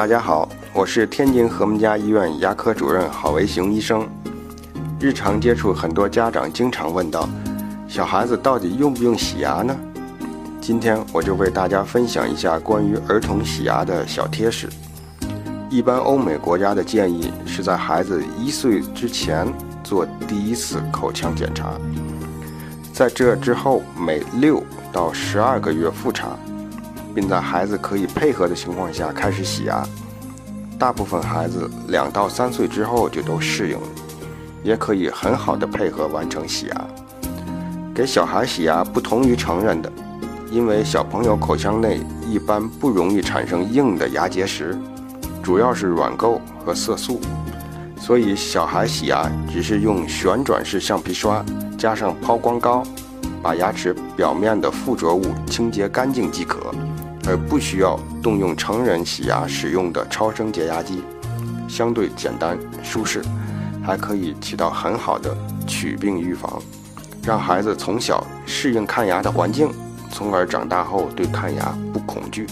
大家好，我是天津和睦家医院牙科主任郝维雄医生。日常接触很多家长经常问到，小孩子到底用不用洗牙呢？今天我就为大家分享一下关于儿童洗牙的小贴士。一般欧美国家的建议是在孩子一岁之前做第一次口腔检查，在这之后每六到十二个月复查，并在孩子可以配合的情况下开始洗牙。大部分孩子两到三岁之后就都适应了，也可以很好的配合完成洗牙。给小孩洗牙不同于成人的。因为小朋友口腔内一般不容易产生硬的牙结石，主要是软垢和色素，所以小孩洗牙只是用旋转式橡皮刷加上抛光膏，把牙齿表面的附着物清洁干净即可，而不需要动用成人洗牙使用的超声洁牙机，相对简单舒适，还可以起到很好的龋病预防，让孩子从小适应看牙的环境。从而长大后对看牙不恐惧。